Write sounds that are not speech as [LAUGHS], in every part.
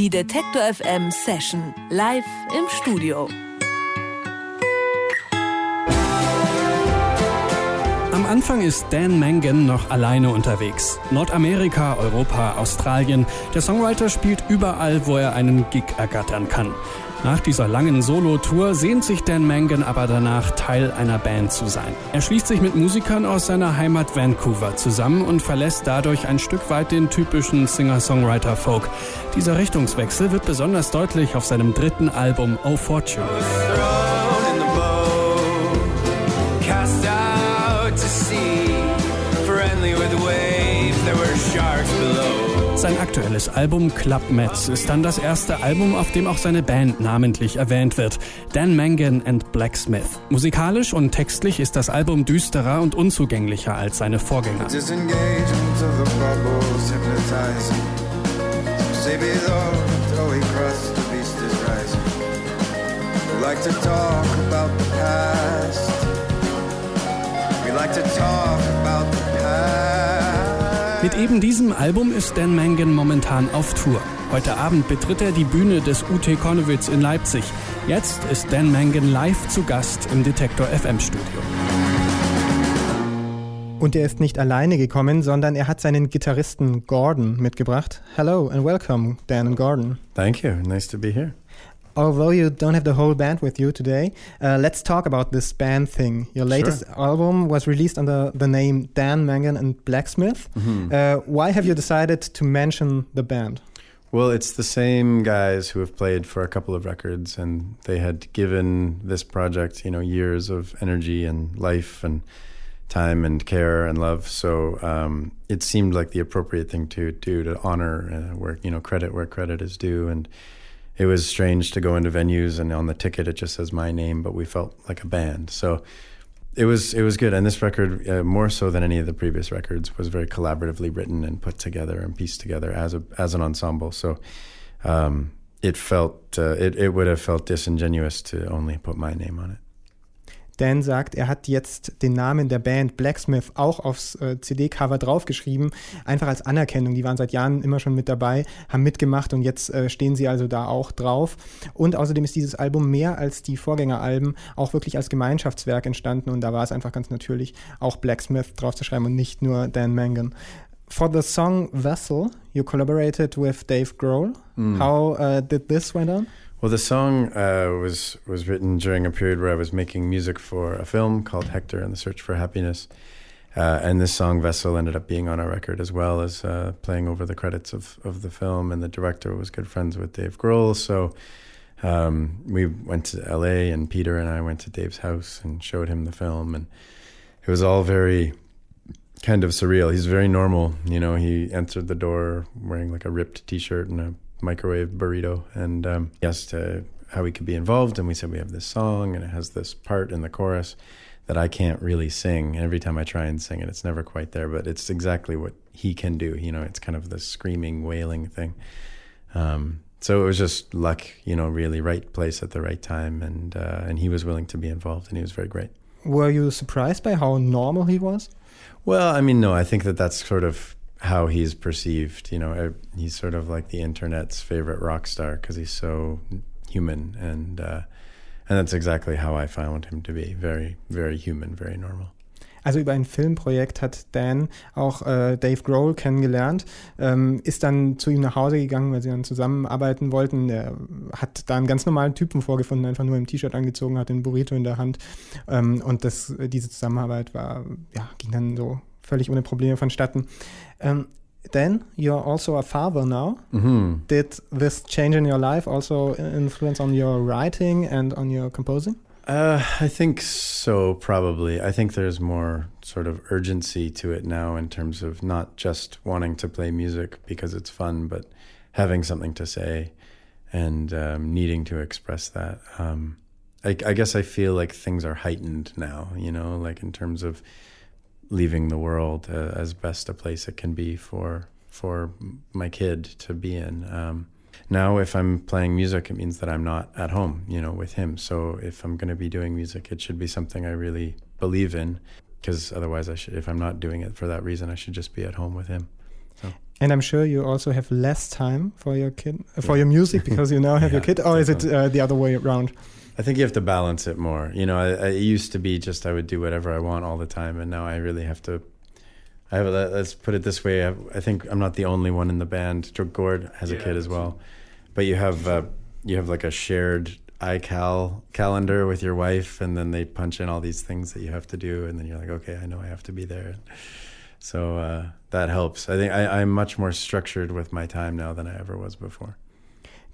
Die Detektor FM Session live im Studio. Am Anfang ist Dan Mangan noch alleine unterwegs. Nordamerika, Europa, Australien. Der Songwriter spielt überall, wo er einen Gig ergattern kann. Nach dieser langen Solo-Tour sehnt sich Dan Mangan aber danach, Teil einer Band zu sein. Er schließt sich mit Musikern aus seiner Heimat Vancouver zusammen und verlässt dadurch ein Stück weit den typischen Singer-Songwriter-Folk. Dieser Richtungswechsel wird besonders deutlich auf seinem dritten Album Oh Fortune. Sein aktuelles Album Club Mets ist dann das erste Album, auf dem auch seine Band namentlich erwähnt wird. Dan Mangan and Blacksmith. Musikalisch und textlich ist das Album düsterer und unzugänglicher als seine Vorgänger. like to talk about the past. We like to talk about the. Mit eben diesem Album ist Dan Mangan momentan auf Tour. Heute Abend betritt er die Bühne des UT Kornewitz in Leipzig. Jetzt ist Dan Mangan live zu Gast im Detektor FM Studio. Und er ist nicht alleine gekommen, sondern er hat seinen Gitarristen Gordon mitgebracht. Hello and welcome, Dan and Gordon. Thank you. Nice to be here. Although you don't have the whole band with you today, uh, let's talk about this band thing. Your latest sure. album was released under the name Dan Mangan and Blacksmith. Mm-hmm. Uh, why have you decided to mention the band? Well, it's the same guys who have played for a couple of records, and they had given this project, you know, years of energy and life and time and care and love. So um, it seemed like the appropriate thing to do to honor uh, where you know credit where credit is due and it was strange to go into venues and on the ticket it just says my name, but we felt like a band. So it was it was good. And this record, uh, more so than any of the previous records, was very collaboratively written and put together and pieced together as a as an ensemble. So um, it felt uh, it it would have felt disingenuous to only put my name on it. Dan sagt, er hat jetzt den Namen der Band Blacksmith auch aufs äh, CD-Cover draufgeschrieben, einfach als Anerkennung. Die waren seit Jahren immer schon mit dabei, haben mitgemacht und jetzt äh, stehen sie also da auch drauf. Und außerdem ist dieses Album mehr als die Vorgängeralben auch wirklich als Gemeinschaftswerk entstanden und da war es einfach ganz natürlich, auch Blacksmith draufzuschreiben und nicht nur Dan Mangan. For the song Vessel, you collaborated with Dave Grohl. Mm. How uh, did this went on? Well, the song uh, was was written during a period where I was making music for a film called Hector and the Search for Happiness, uh, and this song Vessel ended up being on our record as well as uh, playing over the credits of of the film. And the director was good friends with Dave Grohl, so um, we went to L.A. and Peter and I went to Dave's house and showed him the film, and it was all very kind of surreal. He's very normal, you know. He entered the door wearing like a ripped T-shirt and a microwave burrito and um, he asked uh, how we could be involved and we said we have this song and it has this part in the chorus that I can't really sing. And every time I try and sing it it's never quite there but it's exactly what he can do you know it's kind of this screaming wailing thing. Um, so it was just luck you know really right place at the right time and uh, and he was willing to be involved and he was very great. Were you surprised by how normal he was? Well I mean no I think that that's sort of how he's perceived. You know, he's sort of like the internet's favorite rock star because he's so human, and uh, and that's exactly how I found him to be. Very, very human, very normal. Also über ein Filmprojekt hat Dan auch äh, Dave Grohl kennengelernt, ähm, ist dann zu ihm nach Hause gegangen, weil sie dann zusammenarbeiten wollten. Er hat da einen ganz normalen Typen vorgefunden, einfach nur im T-Shirt angezogen, hat den Burrito in der Hand ähm, und das, diese Zusammenarbeit war, ja, ging dann so völlig ohne Probleme vonstatten. Um, then you're also a father now. Mm-hmm. Did this change in your life also influence on your writing and on your composing? Uh, I think so, probably. I think there's more sort of urgency to it now in terms of not just wanting to play music because it's fun, but having something to say and um, needing to express that. Um, I, I guess I feel like things are heightened now, you know, like in terms of leaving the world uh, as best a place it can be for for my kid to be in. Um, now, if I'm playing music, it means that I'm not at home, you know, with him. So if I'm going to be doing music, it should be something I really believe in, because otherwise, I should. If I'm not doing it for that reason, I should just be at home with him. So. And I'm sure you also have less time for your kid, for your music because you now have [LAUGHS] Yeah, your kid, or is it uh, the other way around? I think you have to balance it more. You know, I, I it used to be just I would do whatever I want all the time, and now I really have to. I have. a- Let's put it this way. I, I think I'm not the only one in the band. Gord has a kid as well, but you have uh, you have like a shared iCal calendar with your wife, and then they punch in all these things that you have to do, and then you're like, okay, I know I have to be there. So uh, that helps. I think I, I'm much more structured with my time now than I ever was before.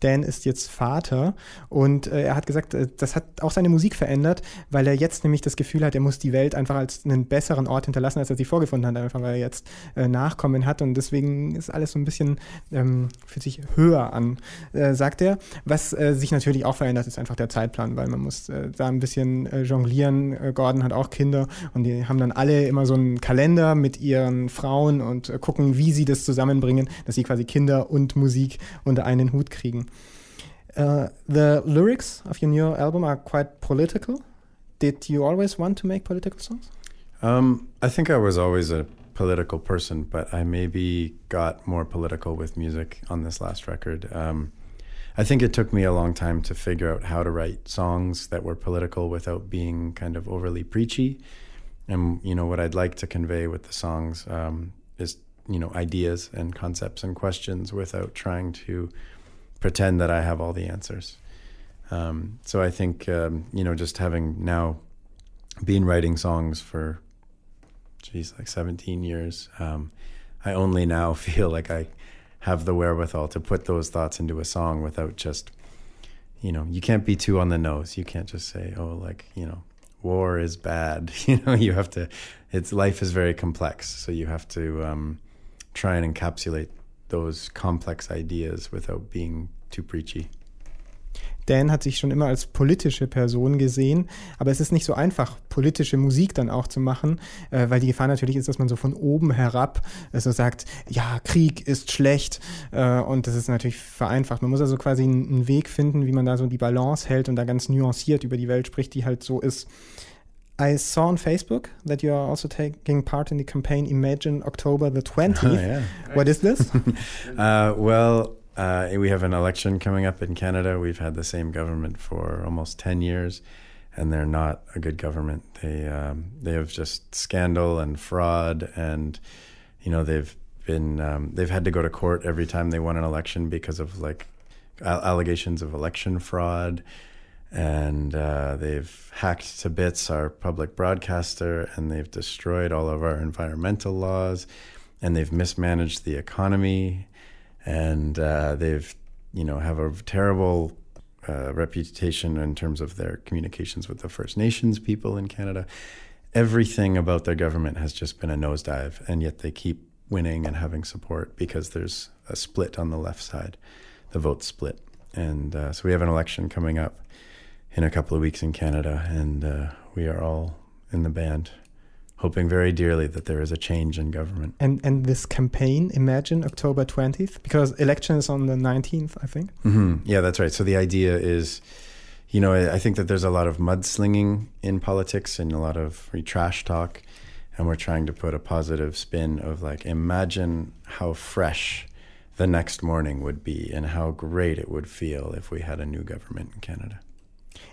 Dan ist jetzt Vater und äh, er hat gesagt, äh, das hat auch seine Musik verändert, weil er jetzt nämlich das Gefühl hat, er muss die Welt einfach als einen besseren Ort hinterlassen, als er sie vorgefunden hat, einfach weil er jetzt äh, Nachkommen hat und deswegen ist alles so ein bisschen, ähm, fühlt sich höher an, äh, sagt er. Was äh, sich natürlich auch verändert, ist einfach der Zeitplan, weil man muss da ein bisschen jonglieren. Gordon hat auch Kinder und die haben dann alle immer so einen Kalender mit ihren Frauen und gucken, wie sie das zusammenbringen, dass sie quasi Kinder und Musik unter einen Hut kriegen. Uh, the lyrics of your new album are quite political. Did you always want to make political songs? Um, I think I was always a political person, but I maybe got more political with music on this last record. Um, I think it took me a long time to figure out how to write songs that were political without being kind of overly preachy. And you know what I'd like to convey with the songs um, is you know ideas and concepts and questions without trying to pretend that I have all the answers. Um, so I think um, you know just having now been writing songs for geez like 17 years um, i only now [LAUGHS] feel like i have the wherewithal to put those thoughts into a song without just you know you can't be too on the nose. You can't just say oh like you know war is bad. [LAUGHS] You know you have to it's life is very complex. So you have to um, try and encapsulate those complex ideas without being too preachy Dan hat sich schon immer als politische Person gesehen, aber es ist nicht so einfach, politische Musik dann auch zu machen, äh, weil die Gefahr natürlich ist, dass man so von oben herab äh, so sagt, ja, Krieg ist schlecht äh, und das ist natürlich vereinfacht. Man muss also quasi einen, einen Weg finden, wie man da so die Balance hält und da ganz nuanciert über die Welt spricht, die halt so ist. I saw on Facebook that you are also taking part in the campaign Imagine October the 20th. [LAUGHS] yeah What is this? [LAUGHS] Uh, well, uh, we have an election coming up in Canada. We've had the same government for almost ten years, and they're not a good government. They um, they have just scandal and fraud, and you know they've been um, they've had to go to court every time they won an election because of like allegations of election fraud. And uh, they've hacked to bits our public broadcaster, and they've destroyed all of our environmental laws, and they've mismanaged the economy, and uh, they've you know have a terrible uh, reputation in terms of their communications with the First Nations people in Canada. Everything about their government has just been a nosedive, and yet they keep winning and having support because there's a split on the left side, the vote split, and uh, so we have an election coming up in a couple of weeks in Canada, and uh, we are all in the band hoping very dearly that there is a change in government. and and this campaign, Imagine October 20th, because election is on the 19th, I think. hmm Yeah, that's right. So the idea is, you know, I, I think that there's a lot of mudslinging in politics and a lot of trash talk, and we're trying to put a positive spin of like, imagine how fresh the next morning would be and how great it would feel if we had a new government in Canada.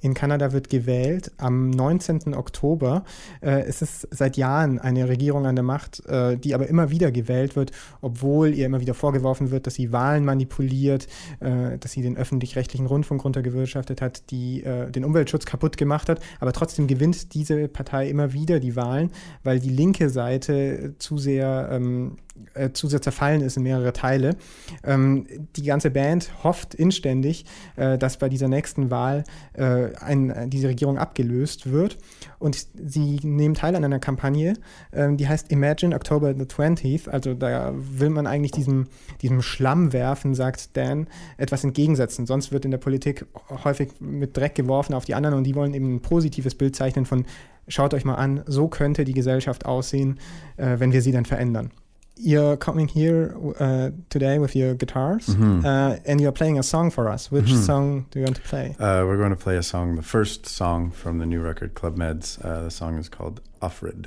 In Kanada wird gewählt am 19. Oktober. Äh, es ist seit Jahren eine Regierung an der Macht, äh, die aber immer wieder gewählt wird, obwohl ihr immer wieder vorgeworfen wird, dass sie Wahlen manipuliert, äh, dass sie den öffentlich-rechtlichen Rundfunk runtergewirtschaftet hat, die äh, den Umweltschutz kaputt gemacht hat. Aber trotzdem gewinnt diese Partei immer wieder die Wahlen, weil die linke Seite zu sehr, ähm, äh, zu sehr zerfallen ist in mehrere Teile. Ähm, die ganze Band hofft inständig, äh, dass bei dieser nächsten Wahl äh, ein, diese Regierung abgelöst wird. Und sie nehmen teil an einer Kampagne, ähm, die heißt Imagine October the 20th. Also da will man eigentlich diesem, diesem Schlamm werfen, sagt Dan, etwas entgegensetzen. Sonst wird in der Politik häufig mit Dreck geworfen auf die anderen und die wollen eben ein positives Bild zeichnen von, schaut euch mal an, so könnte die Gesellschaft aussehen, äh, wenn wir sie dann verändern. You're coming here uh, today with your guitars Mhm. uh, and you're playing a song for us. Which Mhm. song do you want to play? Uh, we're going to play a song, the first song from the new record, Club Meds. Uh, the song is called Offred.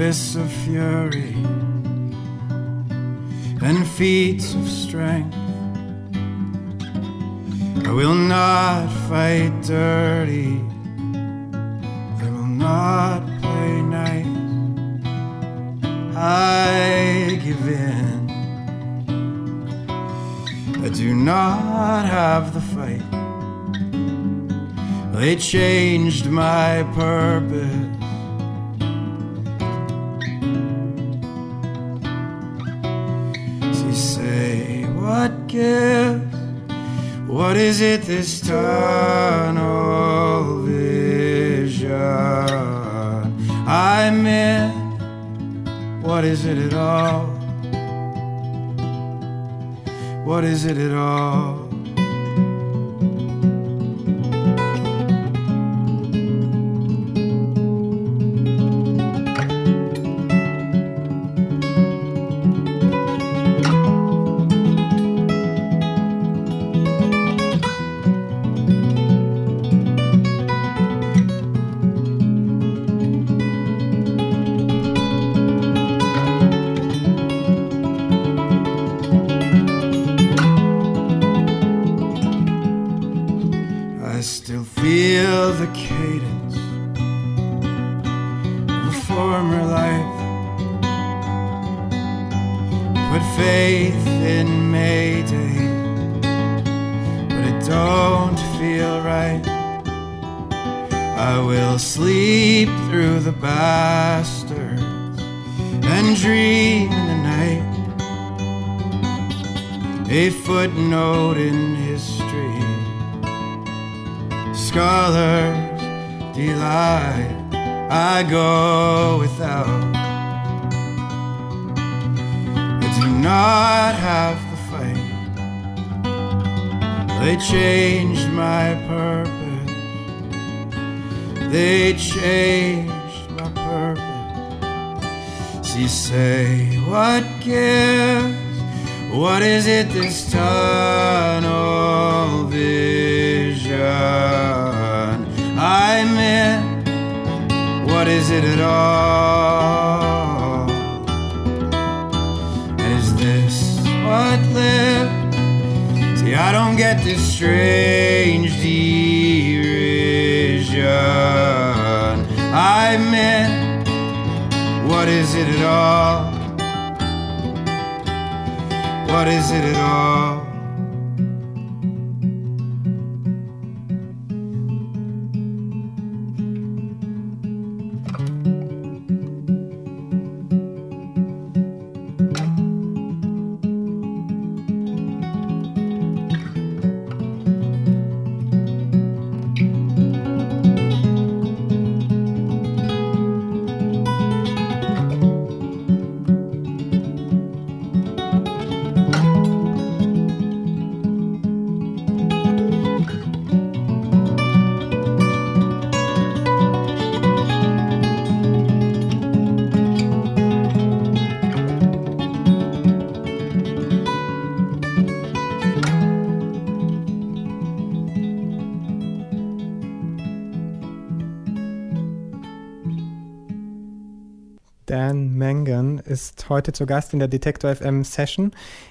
Fists of fury and feats of strength. I will not fight dirty. I will not play nice. I give in. I do not have the fight. They changed my purpose. What gives? What is it this tunnel vision I'm in? What is it at all? What is it at all? Faith in Mayday, but it don't feel right. I will sleep through the bastards and dream in the night. A footnote in history scholars delight. I go without. Do not have the fight. They changed my purpose. They changed my purpose. She say, What gives? What is it this tunnel vision I'm in? What is it at all? I this strange derision I'm in. What is it at all? What is it at all? Ist heute zu Gast in der Detektor FM Session.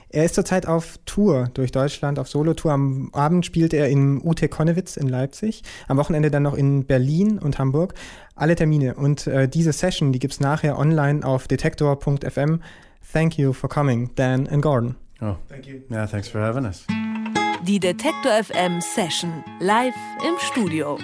Er ist zurzeit auf Tour durch Deutschland, auf Solotour. Am Abend spielt er in UT Konnewitz in Leipzig, am Wochenende dann noch in Berlin und Hamburg. Alle Termine und äh, diese Session, die gibt es nachher online auf detektor.fm. Thank you for coming, Dan and Gordon. Oh, thank you. Yeah, thanks for having us. Die Detektor FM Session live im Studio.